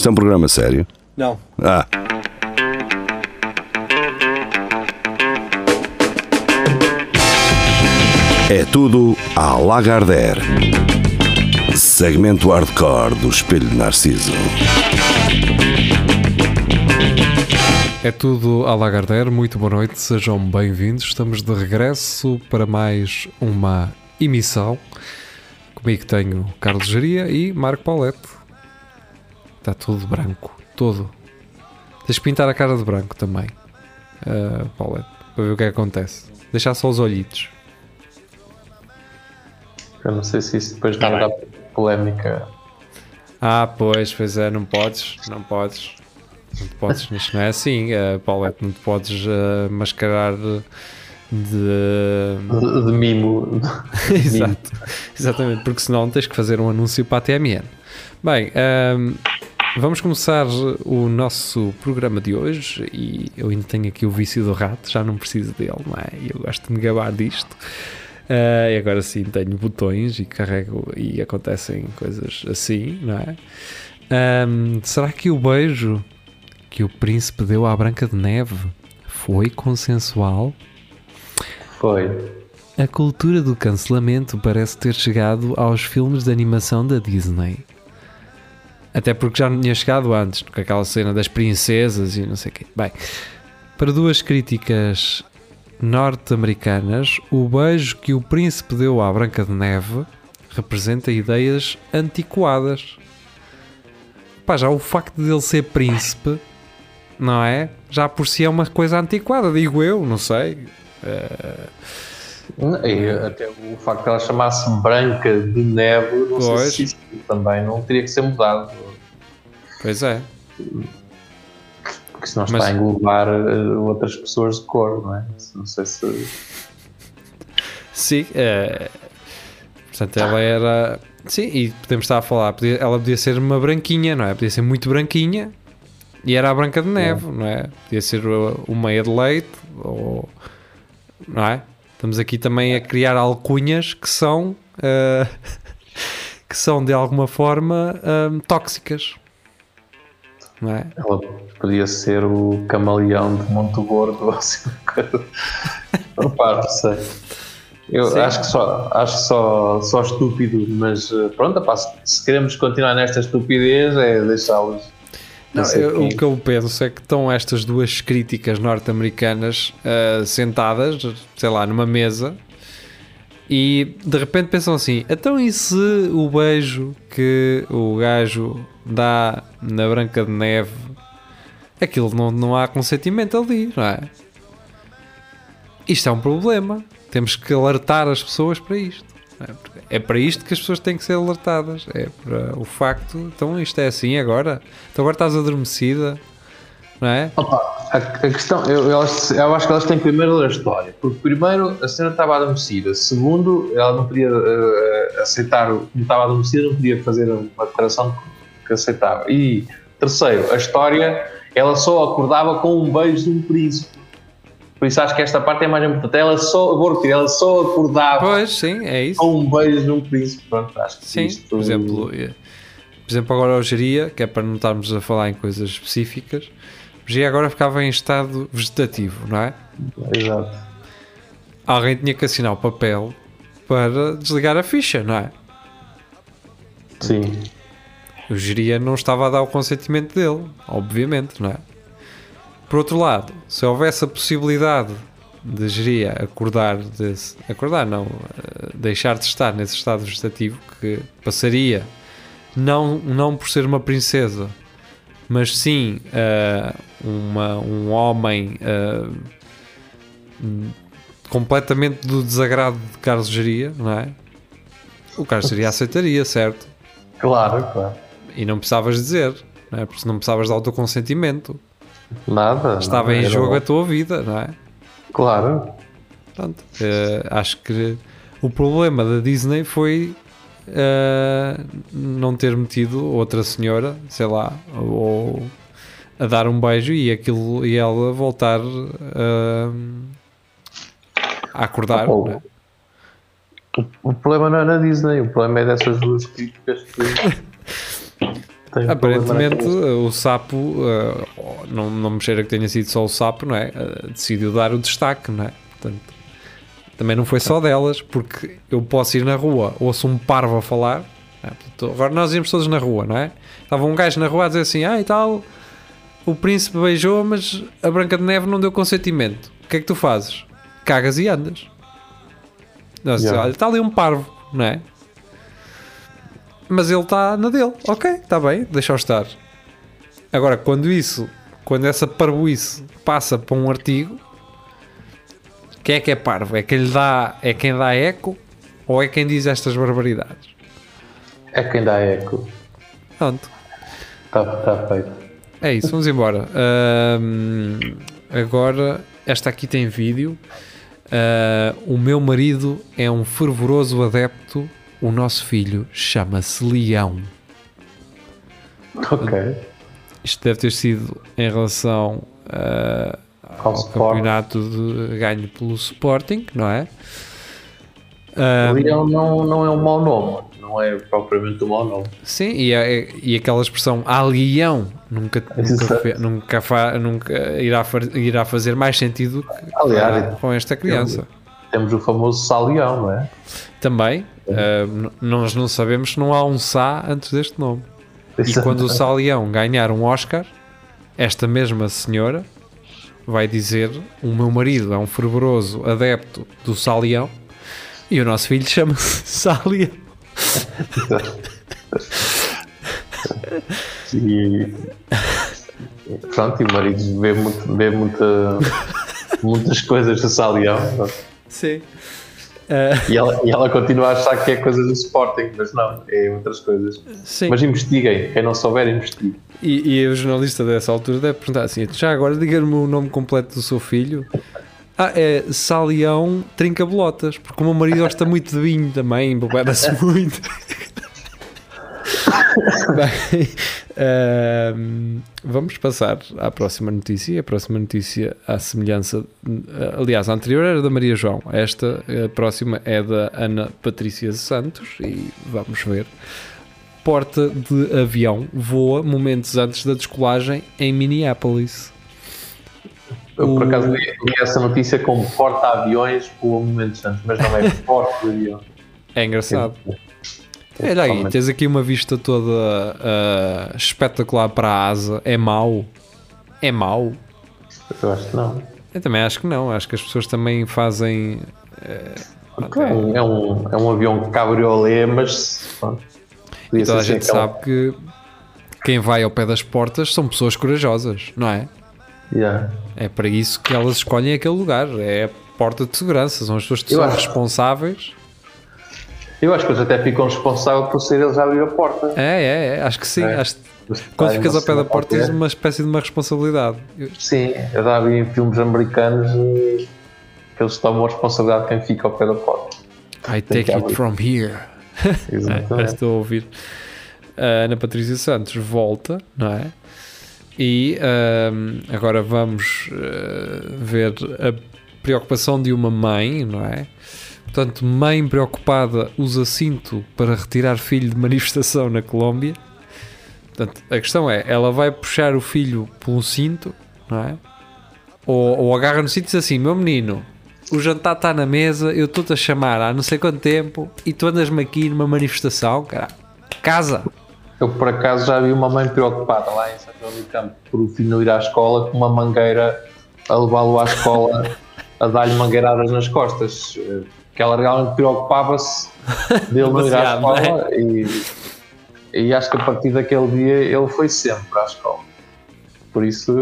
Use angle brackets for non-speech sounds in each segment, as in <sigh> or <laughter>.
Isto é um programa sério? Não. Ah. É tudo à Lagardère. Segmento hardcore do Espelho de Narciso. É tudo à Lagardère, muito boa noite, sejam bem-vindos. Estamos de regresso para mais uma emissão. Comigo tenho Carlos Geria e Marco Paulette. Está tudo branco, todo. Tens de pintar a cara de branco também, uh, Paulette, para ver o que, é que acontece. Deixar só os olhitos. Eu não sei se isso depois não dá polémica. Ah, pois, pois é, não podes, não podes. Não te podes, isto não é assim, uh, Paulette, não te podes uh, mascarar de. De, <laughs> de mimo. Exato, exatamente, porque senão tens que fazer um anúncio para a TMN. Bem, um, vamos começar o nosso programa de hoje e eu ainda tenho aqui o vício do rato, já não preciso dele, não é? Eu gosto de me gabar disto. Uh, e agora sim tenho botões e carrego e acontecem coisas assim, não é? Um, será que o beijo que o príncipe deu à Branca de Neve foi consensual? Foi. A cultura do cancelamento parece ter chegado aos filmes de animação da Disney. Até porque já não tinha chegado antes, com aquela cena das princesas e não sei o quê. Bem, para duas críticas norte-americanas, o beijo que o príncipe deu à Branca de Neve representa ideias antiquadas. Pá, já o facto de ele ser príncipe, não é? Já por si é uma coisa antiquada, digo eu, não sei. Uh... E até o facto de ela chamasse Branca de Neve, não pois. sei se isso também não teria que ser mudado. Pois é. Porque senão Mas... está a englobar uh, outras pessoas de cor, não é? Não sei se. Sim, é. Portanto, ela era. Sim, e podemos estar a falar, ela podia ser uma branquinha, não é? Podia ser muito branquinha e era a Branca de Neve, é. não é? Podia ser o meia de leite, ou. Não é? Estamos aqui também a criar alcunhas que são. Uh, <laughs> que são de alguma forma uh, tóxicas. Não é? Ela podia ser o camaleão de Monte Gordo, <laughs> assim, Opa, não sei. Eu Sim. acho que só, acho só, só estúpido, mas eh, pronto, se queremos continuar nesta estupidez é deixá-los. Não, eu, o que eu penso é que estão estas duas críticas norte-americanas uh, sentadas, sei lá, numa mesa e de repente pensam assim: então e se o beijo que o gajo dá na Branca de Neve, aquilo não, não há consentimento ali, não é? Isto é um problema. Temos que alertar as pessoas para isto. É? é para isto que as pessoas têm que ser alertadas. É para o facto. Então isto é assim agora. Então agora estás adormecida. Não é? Opa, a, a, questão, eu, eu, eu, acho que elas têm que primeiro ler a história, porque primeiro a senhora estava adormecida, segundo, ela não podia uh, aceitar, como estava adormecida, não podia fazer uma declaração que aceitava. E terceiro, a história, ela só acordava com um beijo de um príncipe. Por isso acho que esta parte é mais importante. Ela só, vou repetir, ela só acordava pois, sim, é isso. com um beijo de um príncipe. Pronto, acho que sim, isto... por exemplo, eh, por exemplo, agora o geria, que é para não estarmos a falar em coisas específicas, o geria agora ficava em estado vegetativo, não é? Exato. Alguém tinha que assinar o papel para desligar a ficha, não é? Sim. O geria não estava a dar o consentimento dele, obviamente, não é? Por outro lado, se houvesse a possibilidade de geria acordar, desse, acordar não, eh, deixar de estar nesse estado vegetativo, que passaria não, não por ser uma princesa, mas sim uh, uma, um homem uh, completamente do desagrado de Carlos Geria, não é? O Carlos Geria aceitaria, certo? Claro, claro. E não precisavas dizer, não é? Porque não precisavas dar o teu consentimento. Nada. Estava em jogo a tua vida, não é? Claro. Pronto. Uh, acho que o problema da Disney foi uh, não ter metido outra senhora, sei lá, ou a dar um beijo e aquilo e ela voltar uh, a acordar. Oh, né? o, o, problema não é na Disney, o problema é dessas duas críticas que <laughs> Tenho Aparentemente que- o sapo, uh, não, não me cheira que tenha sido só o sapo, não é? Uh, decidiu dar o destaque, não é? Portanto, também não foi só delas, porque eu posso ir na rua, ouço um parvo a falar. é? Portanto, agora nós íamos todos na rua, não é? Estava um gajo na rua a dizer assim: ah, e tal, o príncipe beijou, mas a Branca de Neve não deu consentimento. O que é que tu fazes? Cagas e andas. Nós, Yeah. Olha, está ali um parvo, não é? Mas ele está na dele. Ok, está bem, deixa-o estar. Agora, quando isso, quando essa parvoíce passa para um artigo, quem é que é parvo? É quem lhe dá, é quem dá eco ou é quem diz estas barbaridades? É quem dá eco. Pronto, Está tá feito. é isso, vamos embora. Agora, esta aqui tem vídeo. Ah, o meu marido é um fervoroso adepto. O nosso filho chama-se Leão. Ok. Isto deve ter sido em relação ah, Ao ao campeonato de ganho pelo Sporting, não é? Ah, Leão não, não é um mau nome. Não é propriamente um mau nome. sim, e, é- e aquela expressão a leão nunca, nunca, nunca, fa- nunca irá, irá fazer mais sentido que, Aliás, ah, com esta criança. Temos o famoso Salião, não é? Também, n- nós não sabemos se não há um Sá antes deste nome. E quando o Salião ganhar um Oscar, esta mesma senhora vai dizer: O meu marido é um fervoroso adepto do Salião e o nosso filho chama-se <laughs> Salião. <laughs> E pronto, e o marido vê, muito, vê muita, <laughs> muitas coisas do Salião. Sim. E ela, e ela continua a achar que é coisa do Sporting, mas não, é outras coisas. Sim. Mas investiguem, quem não souber, investigue. E, e o jornalista dessa altura deve perguntar assim: já agora diga-me o nome completo do seu filho. Ah, é Salião Trinca Bolotas, porque o meu marido gosta muito de vinho também, embobeda-se <laughs> muito. <laughs> Bem, ahm, vamos passar à próxima notícia. A próxima notícia, à semelhança, aliás, a anterior era da Maria João, esta, a próxima é da Ana Patrícia Santos, e vamos ver porta de avião voa momentos antes da descolagem em Minneapolis. Eu, por acaso, li essa notícia como porta-aviões por momentos antes, mas não é <laughs> porta-avião. É engraçado. Olha aí, tens aqui uma vista toda ah, espetacular para a asa. É mau? É mau? Eu acho que não. Eu também acho que não. Acho que as pessoas também fazem. É um, é um, é um avião cabriolé, mas pronto. E toda a gente assim aquela- sabe que quem vai ao pé das portas são pessoas corajosas, não é? Yeah. É para isso que elas escolhem aquele lugar. É a porta de segurança. São as pessoas que Eu são acho- responsáveis. Eu acho que eles até ficam responsáveis por ser eles a abrir a porta. É, é, é. Acho que sim. É. Acho Quando ficas ao pé da porta tens uma espécie de uma responsabilidade. Sim, eu já vi em filmes americanos que eles tomam a responsabilidade de quem fica ao pé da porta. I Tem take it from here. <laughs> É, Exatamente. estou a ouvir. A Ana Patrícia Santos volta, não é? E ahm, agora vamos ah, ver a preocupação de uma mãe, não é? Portanto, mãe preocupada usa cinto para retirar filho de manifestação na Colômbia. Portanto, a questão é, ela vai puxar o filho por um cinto, não é? Ou, ou agarra no cinto e diz assim, meu menino, o jantar está na mesa, eu estou-te a chamar há não sei quanto tempo e tu andas-me aqui numa manifestação, cara. Casa! Eu, por acaso, já vi uma mãe preocupada lá em São João do Campo por o filho ir à escola com uma mangueira a levá-lo à escola <laughs> a dar-lhe mangueiradas nas costas. Eh, Que ela realmente preocupava-se dele não ir à Demasiado, não é? escola e, e acho que a partir daquele dia ele foi sempre à escola. Por isso,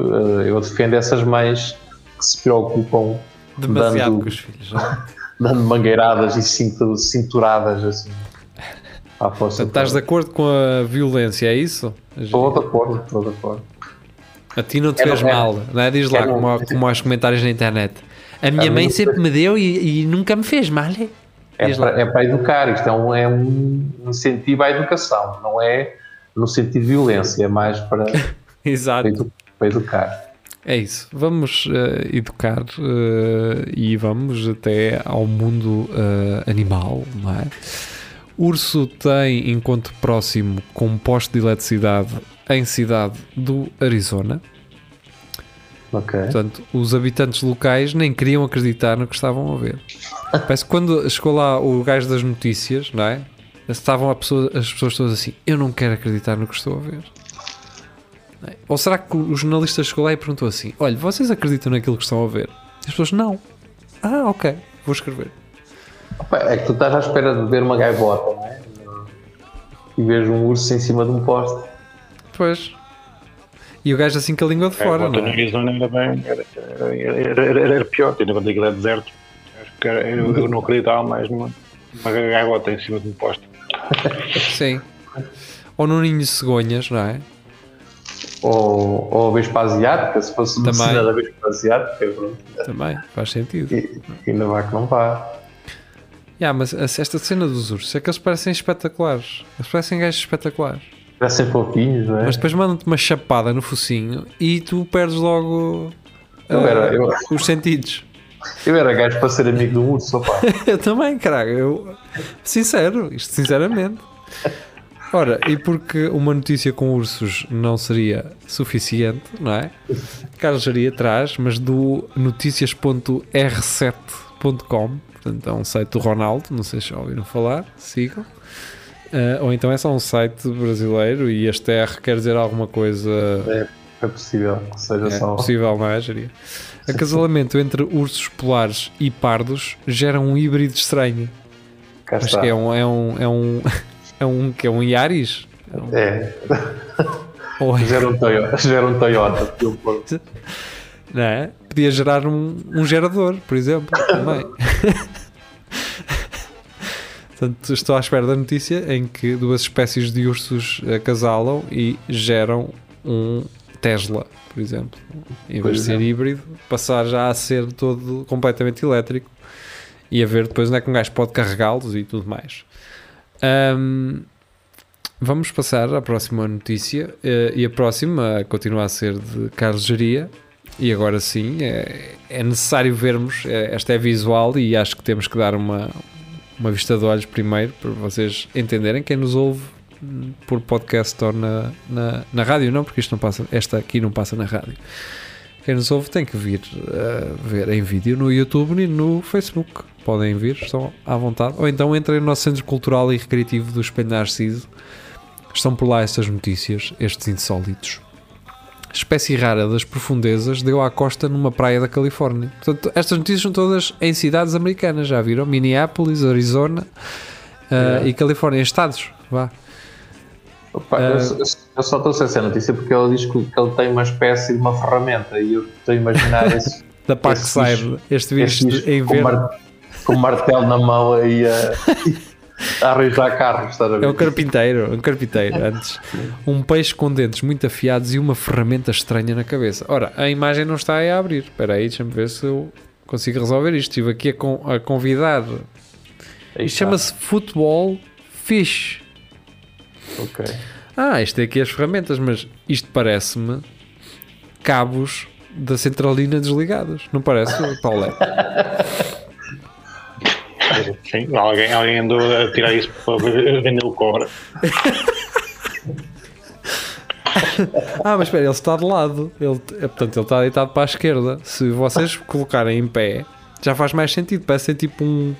eh, eu defendo essas mães que se preocupam Demasiado Dando- com os filhos. é? <laughs> dando mangueiradas e cinturadas assim. À força. Portanto, estás de acordo com a violência, é isso? Estou de acordo, estou de acordo. A ti não te É, fez não é. mal, não é? Diz lá, É, como, como aos comentários na internet. A minha A mãe sempre me deu e, e nunca me fez mal. é? Para, é para educar, isto é um, é um incentivo à educação, não é no sentido de violência, é mais para, <laughs> Exato. para educar. É isso. Vamos eh, educar eh, e vamos até ao mundo eh, animal, não é? Urso tem encontro próximo com um poste de eletricidade em cidade do Arizona. Ok. Portanto, os habitantes locais nem queriam acreditar no que estavam a ver. Parece que quando chegou lá o gajo das notícias, não é? Estavam pessoa- as pessoas todas assim: Eu não quero acreditar no que estou a ver. É? Ou será que o jornalista chegou lá e perguntou assim: Olha, vocês acreditam naquilo que estão a ver? E as pessoas: Não. Ah, ok, vou escrever. É que tu estás à espera de ver uma gaivota, não é? E vês um urso em cima de um poste. Pois. E o gajo assim com a língua de fora, é, não é? Arizona ainda bem, era, era, era, era, era pior, tendo que aquilo é deserto. Acho que era- eu, eu não acreditava mais numa uma gaivota em cima de um poste. Sim. Ou num ninho de cegonhas, não é? Ou, ou a Vespa Asiática, se fosse Também. medicina da Vespa Asiática, pronto. Também, faz sentido. E, ainda vai que não vá. Yeah, mas esta cena dos ursos é que eles parecem espetaculares. Eles parecem gajos espetaculares. Parecem fofinhos, não é? Mas depois mandam-te uma chapada no focinho e tu perdes logo Eu era- eu- os sentidos. Eu era gajo para ser amigo do urso, opá. <laughs> Eu também, caralho. Eu, sincero, isto sinceramente. Ora, e porque uma notícia com ursos não seria suficiente, não é? Carlos Jaria traz, mas do noticias.r7.com, portanto é um site do Ronaldo, não sei se já ouviram falar, sigam. Ah, ou então é só um site brasileiro e este R quer dizer alguma coisa É possível que seja é só. possível, não é, Jaria? Acasalamento entre ursos polares e pardos gera um híbrido estranho. Cá Acho está. que é um. É um. É um. <laughs> É um que é um Yaris? É, Ou é- gera um Toyota. <laughs> Gera um Toyota. não é? Podia gerar um, um gerador, por exemplo, também. <laughs> Portanto, estou à espera da notícia em que duas espécies de ursos acasalam e geram um Tesla, por exemplo. Em vez de ser exemplo. híbrido, passar já a ser todo completamente elétrico e a ver depois onde é que um gajo pode carregá-los e tudo mais. Ahm, vamos passar à próxima notícia eh, e a próxima continua a ser de Carlos e agora sim é, é necessário vermos, eh, esta é visual e acho que temos que dar uma, uma vista de olhos primeiro para vocês entenderem quem nos ouve por podcast ou na, na, na rádio, não, porque isto não passa, esta aqui não passa na rádio. Quem nos ouve tem que vir uh, ver em vídeo no YouTube e no Facebook. Podem vir, estão à vontade. Ou então entrem no nosso Centro Cultural e Recreativo do Espelho Narciso. Estão por lá estas notícias, estes insólitos. Espécie rara das profundezas deu à costa numa praia da Califórnia. Portanto, estas notícias são todas em cidades americanas, já viram? Minneapolis, Arizona uh, Yeah. e Califórnia, em estados. Vá. Opa, Ah. eu, eu- eu só estou a ser essa notícia porque ele diz que, que ele tem uma espécie de uma ferramenta e eu estou a imaginar <laughs> esse, Da Parkside, bicho- este bicho bicho em com, verde. mar- com martelo na mão aí a, <laughs> <laughs> a arranjar carros. Estás a ver? É um carpinteiro, um carpinteiro antes. Um peixe com dentes muito afiados e uma ferramenta estranha na cabeça. Ora, a imagem não está aí a abrir. Espera aí, deixa-me ver se eu consigo resolver isto. Estive aqui a, con- a convidar. Isto chama-se Football Fish. Ok. Ah, isto é aqui as ferramentas, mas isto parece-me cabos da centralina desligados. Não parece, Paulo? <laughs> <laughs> Sim, alguém, alguém andou a tirar isso para vender o cobra. Ah, mas espera, ele está de lado. Ele, é, portanto, ele está deitado para a esquerda. Se vocês colocarem em pé, já faz mais sentido. Parece ser tipo um,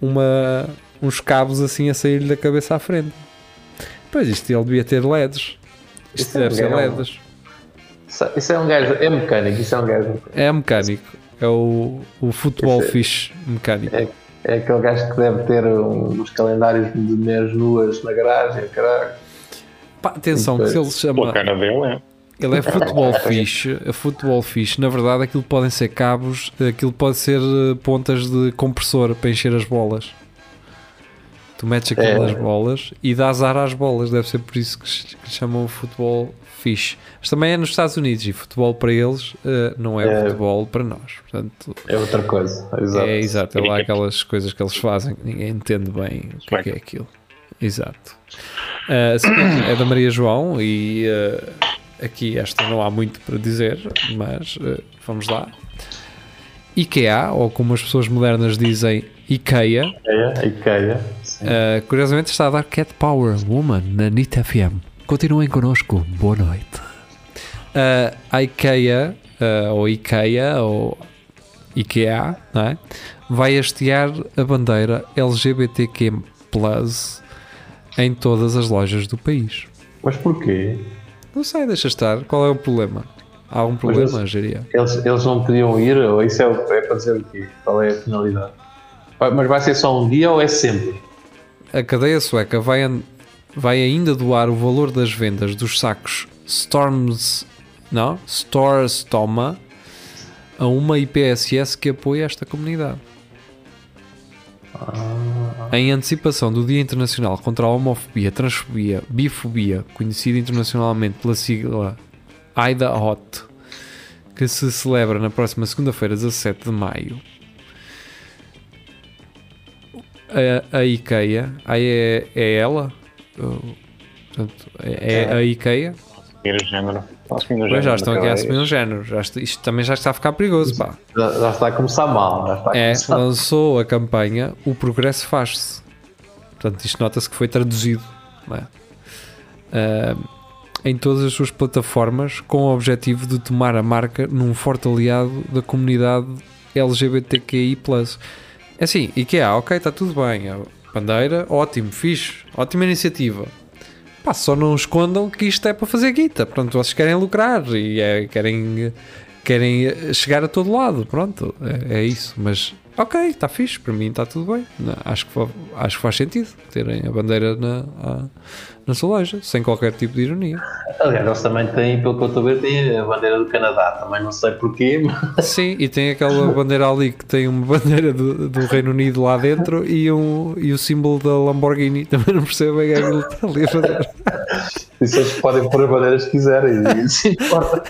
uma, uns cabos assim a sair da cabeça à frente. Pois isto ele devia ter LEDs. Isto Isso é deve ser legal. LEDs. Isso, é um gajo, é mecânico, isso é um gajo. É mecânico. É o, o futebol é- fish mecânico. É, é aquele gajo que deve ter um- uns calendários de mulheres nuas na garagem, caralho. Pá, atenção, que se ele se chama. cara dele, é. Ele é futebol <laughs> fish. A futebol fish, na verdade, aquilo podem ser cabos, aquilo pode ser eh, pontas de compressor para encher as bolas. Tu metes aquilo É. nas bolas e dás ar às bolas. Deve ser por isso que, se- que chamam futebol fish. Mas também é nos Estados Unidos e futebol para eles eh, não é, É. futebol para nós. Portanto, É outra coisa. Exato. é exato. É lá aquelas coisas que eles fazem que ninguém entende bem o que é, que é aquilo. Exato. A seguinte é da Maria João e ah, aqui esta não há muito para dizer, mas ah, vamos lá. IKEA, ou como as pessoas modernas dizem, IKEA, IKEA, IKEA. uh, curiosamente está a dar Cat Power Woman na NIT FM. Continuem connosco. Boa noite. Uh, a IKEA, uh, ou IKEA, ou IKEA, é? vai hastear a bandeira LGBTQ+, em todas as lojas do país. Mas porquê? Não sei, deixa estar. Qual é o problema? Há algum problema, geria? Eles, eles não podiam ir, ou isso é, o- é para dizer o quê? Qual é a finalidade? Mas vai ser só um dia ou é sempre? A cadeia sueca vai, vai ainda doar o valor das vendas dos sacos Storms, não? Stores Toma a uma IPSS que apoia esta comunidade. Em antecipação do Dia Internacional contra a Homofobia, Transfobia, Bifobia, conhecido internacionalmente pela sigla AIDA HOT, que se celebra na próxima segunda-feira, 17 de maio. A, a IKEA, aí é, é ela? Uh, portanto, é, é a IKEA? Assumir o género. Assumir o Pois já género estão aqui a assumir um género. Já isto também já está a ficar perigoso, pá. Já, já está a começar mal. Já está a É, começar. lançou a campanha O Progresso Faz-se. Portanto, isto nota-se que foi traduzido é? Ah, em todas as suas plataformas com o objetivo de tomar a marca num forte aliado da comunidade LGBTQI. É assim, IKEA, ok, está tudo bem. Bandeira, ótimo, fixe, ótima iniciativa. Pá, só não escondam que isto é para fazer guita. Pronto, vocês querem lucrar e é- querem, querem chegar a todo lado. Pronto, é, é isso. Mas ok, está fixe, para mim está tudo bem. Não, acho, que, acho que faz sentido terem a bandeira na, a- na sua loja, sem qualquer tipo de ironia. Aliás, eles também têm, pelo que eu estou a ver, têm a bandeira do Canadá. Também não sei porquê, mas Sim, e tem aquela bandeira ali que tem uma bandeira do, do Reino Unido lá dentro e, um, e o símbolo da Lamborghini. Também não percebo bem o que é está ali a fazer. isso eles podem pôr as bandeiras que quiserem. Isso importa.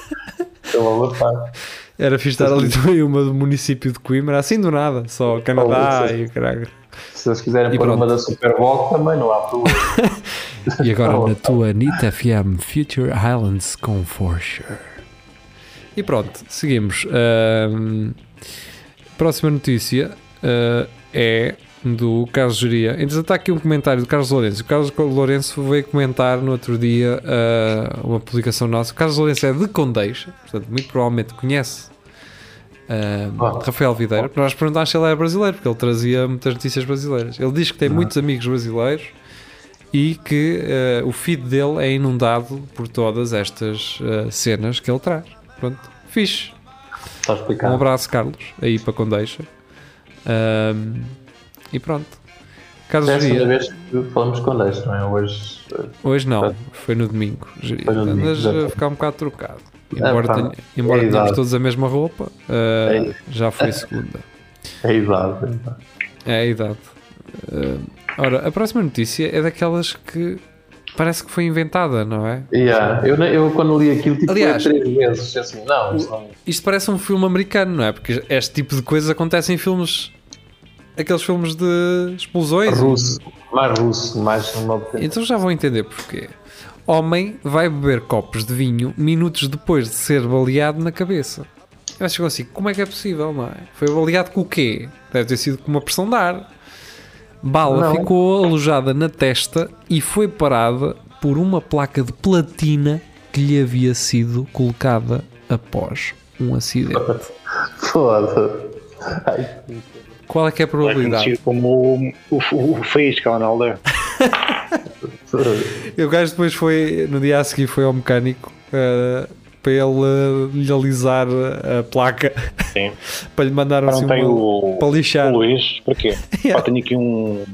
Era fixe estar ali também uma do município de Coimbra, assim do nada, só Canadá Oh, e o caralho. Se eles quiserem E pôr pronto. uma da Super Bowl, também não há problema. <laughs> E agora na tua NIT FM Future Highlands com Forsure. E pronto, seguimos. Ahm, próxima notícia ah, é do Carlos Geria. Entretanto, está aqui um comentário do Carlos Lourenço. O Carlos Lourenço veio comentar no outro dia ah, uma publicação nossa. O Carlos Lourenço é de Condeixa, portanto, muito provavelmente conhece. ah, Ah. Rafael Videira, nós perguntámos se ele era brasileiro, porque ele trazia muitas notícias brasileiras. Ele diz que tem muitos amigos brasileiros e que eh, o feed dele é inundado por todas estas eh, cenas que ele traz. Pronto, fixe. Está Um abraço, Carlos, aí para Condeixa. E pronto. Carlos É a segunda Geria, vez falamos com Deixo, não é? Hoje. hoje não, foi no domingo. Geria. Foi no domingo, Andas a ficar um bocado trocado. Ah, Embora, pá, tenha- embora é tenhamos todos a mesma roupa, eh, É. já foi segunda. <laughs> É idade. é idade. É a idade. Eh, ora, a próxima notícia é daquelas que parece que foi inventada, não é? Yeah, eu, eu quando li aquilo, tipo, Aliás, três vezes. Assim, não, isso não. Isto parece um filme americano, não é? Porque este tipo de coisas acontece em filmes. Aqueles filmes de explosões. Russo. Mais russo, mais. Então já vão entender porquê. Homem vai beber copos de vinho minutos depois de ser baleado na cabeça. Eu chegou assim, como é que é possível, não é? Foi baleado com o quê? Deve ter sido com uma pressão de ar. Bala Não. ficou alojada na testa e foi parada por uma placa de platina que lhe havia sido colocada após um acidente. <laughs> Foda-se. Ai, Qual é que é a É probabilidade? conhecido como o, o, o Faísca lá na aldeia. E o gajo depois foi, no dia a seguir, foi ao mecânico eh, para ele eh, lhe alisar a placa Sim. <laughs> para lhe mandar Não assim uma, o, para lixar. o Luís, para quê? <laughs> Yeah. Pá, tenho aqui um.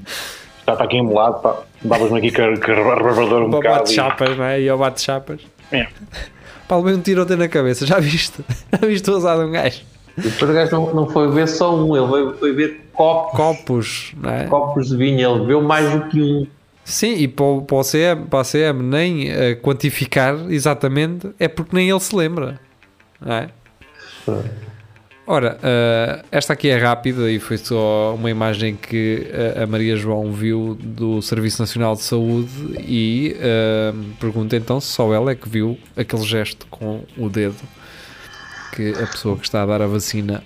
Está, está aqui embolado, pá. Davas-me aqui o rebarbador um bocado. e- bate-chapas, não é? E ao bate-chapas. É. Pá, levei um tiroteio na cabeça, já viste? <laughs> Já viste o usado um gajo? Depois o gajo não, não foi ver só um, ele veio, foi ver copos, Copos, é? copos de vinho, ele viu mais do que um. Sim, e para o, para o CM, para a CM nem eh, quantificar exatamente é porque nem ele se lembra, não é? Ora, eh, esta aqui é rápida e foi só uma imagem que eh, a Maria João viu do Serviço Nacional de Saúde e eh, pergunta então se só ela é que viu aquele gesto com o dedo que a pessoa que está a dar a vacina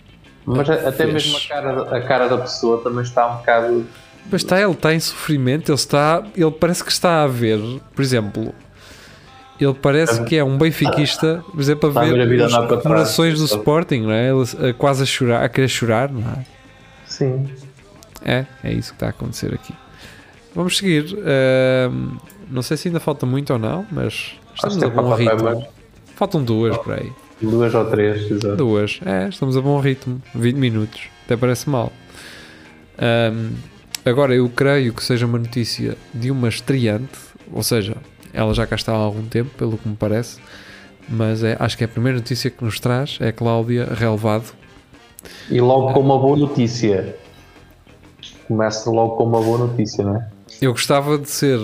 Mas a- até mesmo a cara, a cara da pessoa também está um bocado. Mas está, ele está em sofrimento, ele está, ele parece que está a ver, por exemplo, ele parece que é um benfiquista, por exemplo, a ver as comemorações do Sporting, não é? Ele quase a chorar, a querer chorar, não é? Sim. É, é isso que está a acontecer aqui. Vamos seguir. ahm, não sei se ainda falta muito ou não, mas estamos a é bom para ritmo. Faltam duas por aí. Duas ou três, exato. Duas. É, estamos a bom ritmo. 20 minutos. Até parece mal. Ahm, agora, eu creio que seja uma notícia de uma estreante, ou seja, ela já cá está há algum tempo, pelo que me parece, mas é, acho que é a primeira notícia que nos traz é a Cláudia Relvado. E logo com uma boa notícia. Começa logo com uma boa notícia, não é? Eu gostava de ser,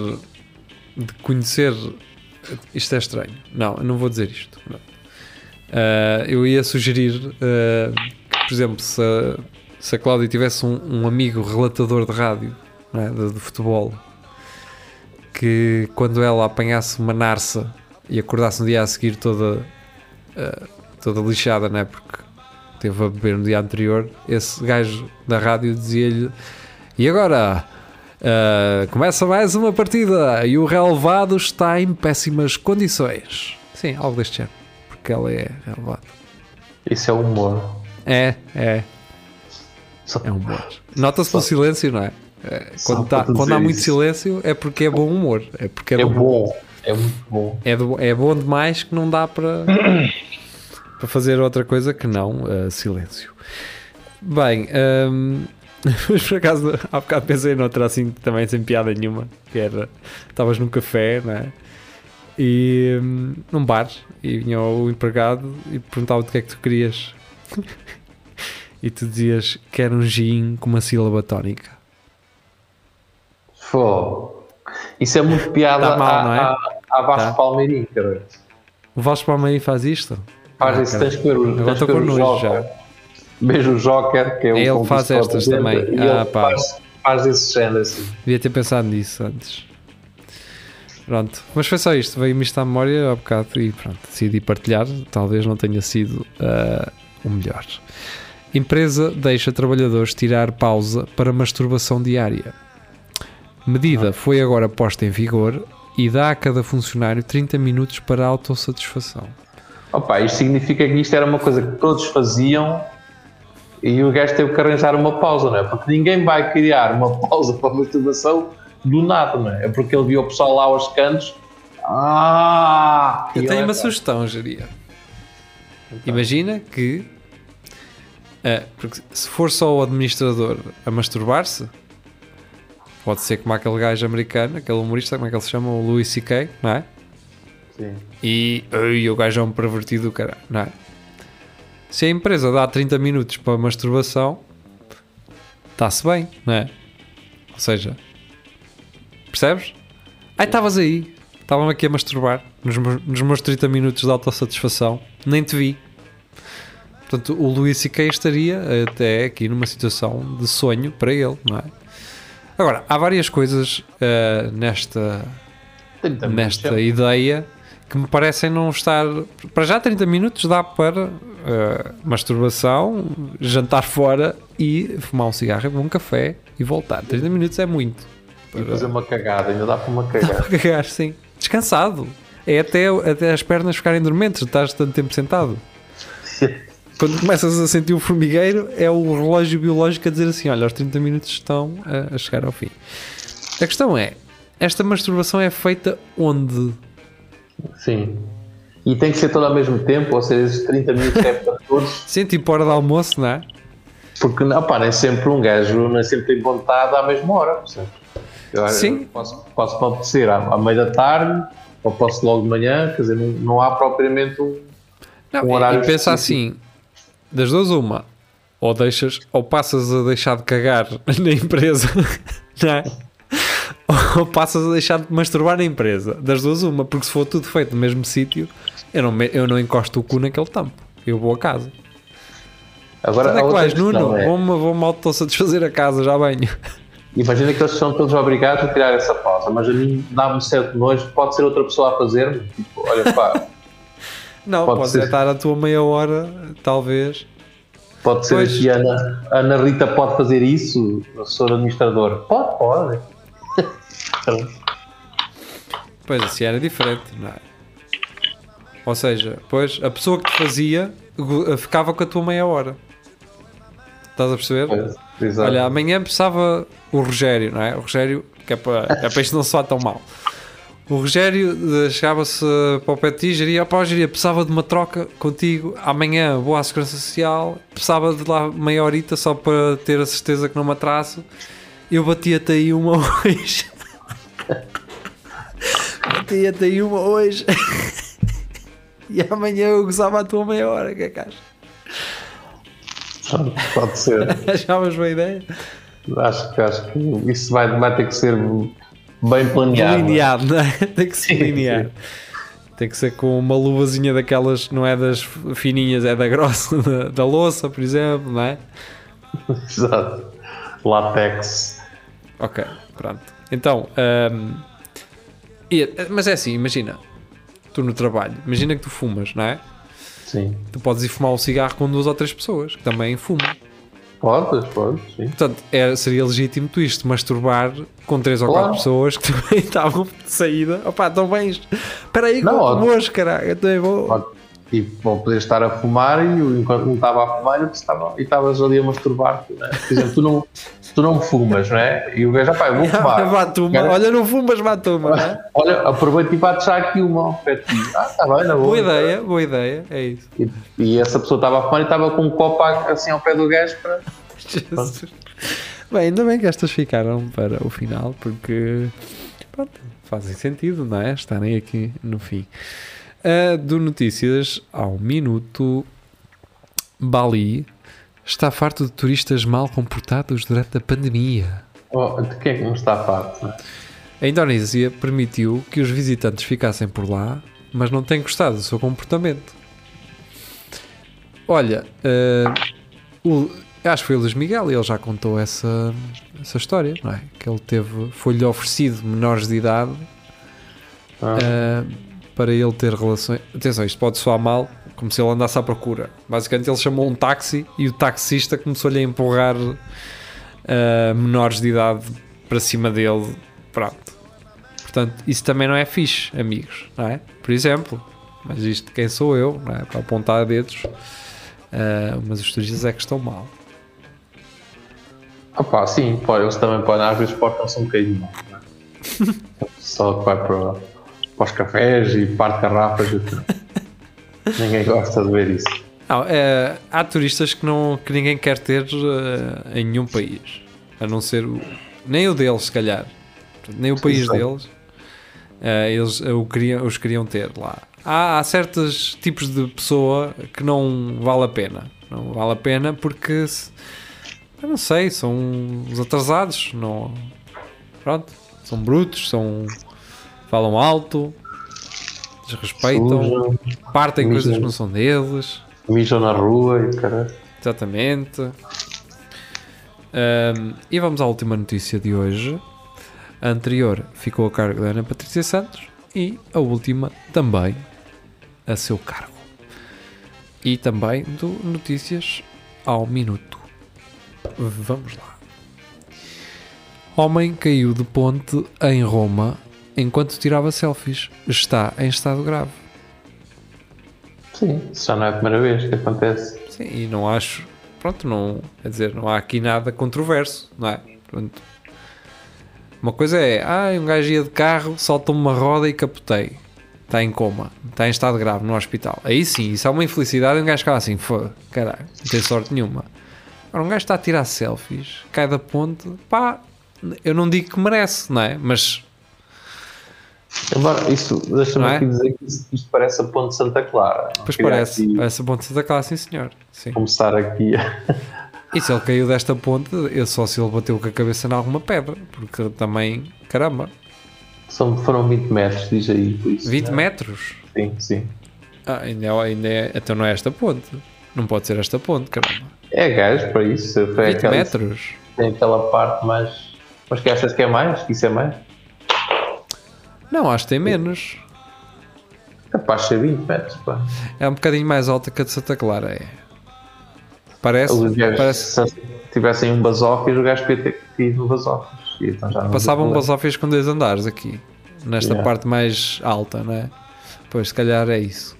de conhecer. Isto é estranho. Não, eu não vou dizer isto. não. Ah, eu ia sugerir ah, que, por exemplo, se a, se a Cláudia tivesse um, um amigo relatador de rádio é, de, de futebol que quando ela apanhasse uma narça e acordasse no dia a seguir toda, ah, toda lixada, não é? Porque teve a beber no dia anterior, esse gajo da rádio dizia-lhe: E agora? Uh, começa mais uma partida e o relevado está em péssimas condições. Sim, algo deste género. Porque ela é relevado. Isso é humor. É, é. É um humor. Nota-se pelo silêncio, não é? É, Só quando, tá- quando há muito isso. silêncio é porque é bom humor. É porque é, É bom. É muito bom. é, do- é bom demais que não dá para, <coughs> para fazer outra coisa que não uh, silêncio. Bem, hum, <laughs> mas por acaso há bocado pensei noutra assim também sem piada nenhuma, que era estavas num café, não é? E hum, num bar e vinha o empregado e perguntava-te o que é que tu querias. <laughs> e tu dizias que era um gin com uma sílaba tónica. Fô. Isso é muito piada Tá mal, à, não é? à, à Vasco Tá. Palmeirinho, cara. O Vasco Palmeirinho faz isto? Faz Ah, isso, cara. tens que ver tens estou que ver com o nojo Joker. já. Veja o Joker, que é o Ele faz estas também. Ah, faz, faz esse género assim. Devia ter pensado nisso antes. Pronto, mas foi só isto. Veio-me isto à memória há bocado e pronto, decidi partilhar. Talvez não tenha sido ah, o melhor. Empresa deixa trabalhadores tirar pausa para masturbação diária. Medida foi agora posta em vigor e dá a cada funcionário 30 minutos para autossatisfação. Opa, isto significa que isto era uma coisa que todos faziam e o gajo teve que arranjar uma pausa, não é? Porque ninguém vai criar uma <laughs> pausa para masturbação do nada, não é? É porque ele viu o pessoal lá aos cantos. Ah! Eu tenho uma "Epá, sugestão, Jeria. Imagina que. ah, porque se for só o administrador a masturbar-se, pode ser como aquele gajo americano, aquele humorista, como é que ele se chama? O Louis C.K., não é? Sim. E ai, o gajo é um pervertido do caralho, não é? Se a empresa dá 30 minutos para masturbação, está-se bem, não é? Ou seja, percebes? Ai, estavas aí, estava-me aqui a masturbar nos, meus- nos meus 30 minutos de autossatisfação, nem te vi. Portanto, o Luís C.K. estaria até aqui numa situação de sonho para ele, não é? Agora, há várias coisas ah, nesta, 30 minutos nesta ideia que me parecem não estar. Para já, 30 minutos dá para eh, masturbação, jantar fora e fumar um cigarro, beber um café e voltar. 30 minutos é muito. E fazer uma cagada, ainda dá para uma cagada. Para cagar, sim. Descansado. É até, até as pernas ficarem dormentes, estás tanto tempo sentado. <laughs> Quando começas a sentir o formigueiro, é o relógio biológico a dizer assim: olha, os 30 minutos estão a, a chegar ao fim. A questão é: esta masturbação é feita onde? Sim. E tem que ser todo ao mesmo tempo, ou seja, esses 30 minutos é para todos, <laughs> Sim, tipo hora de almoço, não é? porque não, pá, nem sempre um gajo nem sempre tem vontade à mesma hora. percebes? Eu, Sim. eu posso, posso me apetecer à, à meia da tarde, ou posso logo de manhã, quer dizer, não, não há propriamente um. Não, Um horário e pensa específico. assim: das duas, uma, ou deixas, ou passas a deixar de cagar <laughs> na empresa, <laughs> não é? Ou passas a deixar de masturbar na empresa. Das duas, uma, porque se for tudo feito no mesmo sítio, eu não, me- eu não encosto o cu naquele tampo. Eu vou a casa. Agora, Onde é que vais, Nuno? é, Vou-me vou autossatisfazer a casa, já venho. Imagina que eles são todos obrigados a tirar essa pausa, mas a mim dá-me certo nojo, pode ser outra pessoa a fazer-me. Tipo, olha, pá, <laughs> Não, Pode podes ser. estar a tua meia hora, talvez. Pode ser Pois. aqui a Ana, a Ana Rita pode fazer isso, senhor administrador. Pode, pode. <laughs> Pois assim era diferente, não é? Ou seja, pois a pessoa que te fazia go- ficava com a tua meia hora. Estás a perceber? Pois, exato. Olha, amanhã precisava o Rogério, não é? O Rogério, que é para, é para isto não soar tão mal. O Rogério eh, chegava-se para o pé de ti e diria: pá, Rogério, precisava de uma troca contigo. Amanhã vou à Segurança Social, precisava de lá meia horita só para ter a certeza que não me atraso. Eu batia-te aí uma hoje. <laughs> batia-te aí uma hoje. <laughs> e amanhã eu gozava a tua meia hora, que é? Pode ser. <laughs> Achavas boa ideia? Acho que, acho que isso vai, vai ter que ser bem planeado. Delineado, não é? <laughs> Tem que se Sim, delinear. sim. Tem que ser com uma luvazinha daquelas, não é das fininhas, é da grossa, <laughs> da, da louça, por exemplo, não é? Exato. Látex. Ok, pronto. Então, hum, e- mas é assim, imagina, tu no trabalho, imagina que tu fumas, não é? Sim. Tu podes ir fumar um cigarro com duas ou três pessoas que também fumam. Podes, podes, sim. Portanto, é, seria legítimo tu isto masturbar com três ou Claro. quatro pessoas que <laughs> também estavam de saída. Opá, estão bem. Espera aí, Não, hoje, caralho. Eu também vou. Pode- E vão poder estar a fumar e enquanto um estava a fumar eu estava, e estavas ali a masturbar-te. Não é? Por exemplo, tu não, tu não fumas, não é? E o gajo, pá, eu vou fumar. <laughs> Bate uma. Cara- Olha, não fumas, bate uma, não é? Olha, aproveita e bate já aqui uma ao pé. Ah, está bem, na boa. Boa ideia, boa ideia, é isso. E, e essa pessoa estava a fumar e estava com um copo assim ao pé do gajo para. <laughs> Jesus. Bem, ainda bem que estas ficaram para o final, porque pronto, fazem sentido, não é? Estarem aqui no fim. Ah, do Notícias ao Minuto, Bali está farto de turistas mal comportados durante a pandemia. Oh, de quem é que não está farto? A Indonésia permitiu que os visitantes ficassem por lá, mas não tem gostado do seu comportamento. Olha, eh, o- acho que foi o Luís Miguel e ele já contou essa, essa história, não é? Que ele teve, foi-lhe oferecido menores de idade Ah. eh, para ele ter relações. Atenção, isto pode soar mal, como se ele andasse à procura. Basicamente, ele chamou um táxi e o taxista começou-lhe a empurrar eh, menores de idade para cima dele. Pronto. Portanto, isso também não é fixe, amigos, não é? Por exemplo, mas isto quem sou eu, não é? Para apontar dedos. Eh, mas os turistas é que estão mal. Ah pá, sim, pá, eles também podem, às vezes portam-se um bocadinho mal. não é? <laughs> Só que vai para, para os cafés e parte garrafas e tudo. <laughs> Ninguém gosta de ver isso. Não, é, há turistas que, não, que ninguém quer ter eh, em nenhum país, a não ser o, nem o deles, se calhar, nem o país sim. deles, eh, eles o queriam, os queriam ter lá. Há, há certos tipos de pessoa que não vale a pena, não vale a pena porque se- eu não sei, são os atrasados, não, pronto, são brutos, são falam alto, desrespeitam, Sujam, partem Mijam. coisas que não são deles. mijam na rua e caralho. Exatamente. Ahm, e vamos à última notícia de hoje. A anterior ficou a cargo da Ana Patrícia Santos e a última também a seu cargo. E também do Notícias ao Minuto. Vamos lá. Homem caiu de ponte em Roma enquanto tirava selfies. Está em estado grave. Sim, isso já não é a primeira vez que acontece. Sim, e não acho. Pronto, não. Quer dizer, não há aqui nada controverso, não é? Pronto. Uma coisa é, ah, um gajo ia de carro, saltou-me uma roda e capotei. Está em coma, está em estado grave no hospital. Aí sim, isso é uma infelicidade um gajo ficava assim, foda, caralho, não tem sorte nenhuma. Agora, um gajo está a tirar selfies, cai da ponte, pá, eu não digo que merece, não é? Mas, Agora, isso, deixa-me é? aqui dizer que isto, isto parece a Ponte Santa Clara. pois Queria parece, aqui parece a ponte da classe, sim senhor. Sim. Começar aqui a. E se ele caiu desta ponte, eu só se ele bateu com a cabeça em alguma pedra, porque também, caramba, São, foram 20 metros, diz aí. Por isso, 20 né? metros. Sim, sim. Ah, ainda é, ainda é, então não é esta ponte. Não pode ser esta ponte, caramba. É gajo para isso. Foi 20 aquela, metros. Tem aquela parte mais. Mas que achas que é mais? Que isso é mais? Não, acho que tem menos. Capaz de ser 20 metros, pá. É um bocadinho mais alta que a de Santa Clara, é. Parece, Os gajos, parece. se tivessem um basófis, o gajo podia ter ido no basófis. Então Passavam problema. basófias com dois andares aqui, nesta Yeah. parte mais alta, não é? Pois, se calhar é isso.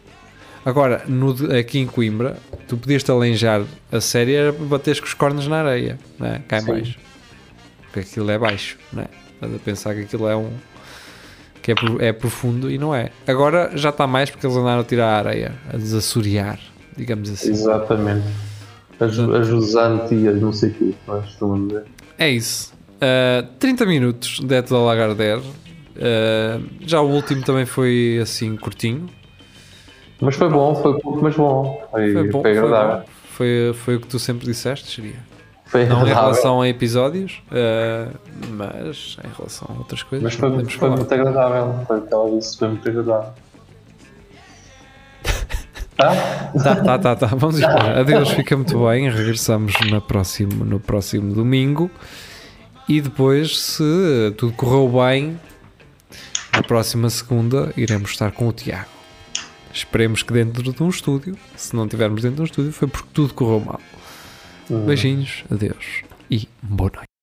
Agora, no aqui em Coimbra, tu podias-te alenjar a série era bateres com os cornos na areia, não é? Cá em Sim. baixo. Porque aquilo é baixo, não é? Estás a pensar que aquilo é um. Que é, é profundo e não é. Agora já está mais porque eles andaram a tirar a areia, a desassorear, digamos assim. Exatamente. As, as e as não sei o que, nós costumamos dizer. É isso. Uh, 30 minutos de Eto da Lagardère. Uh, já o último também foi assim curtinho. Mas foi bom, foi pouco, mas bom. Foi, Foi bom. foi bom. Foi, foi o que tu sempre disseste, seria. Foi Não em relação a episódios, uh, mas em relação a outras coisas. Mas foi, foi muito agradável. Foi o que ela disse, foi muito agradável. <laughs> Tá? Tá, tá, tá, tá. Vamos embora. <laughs> Adeus, fica muito bem. Regressamos na próximo, no próximo domingo. E depois, se tudo correu bem, na próxima segunda iremos estar com o Tiago. Esperemos que dentro de um estúdio. Se não estivermos dentro de um estúdio, foi porque tudo correu mal. Beijinhos, adeus e boa noite.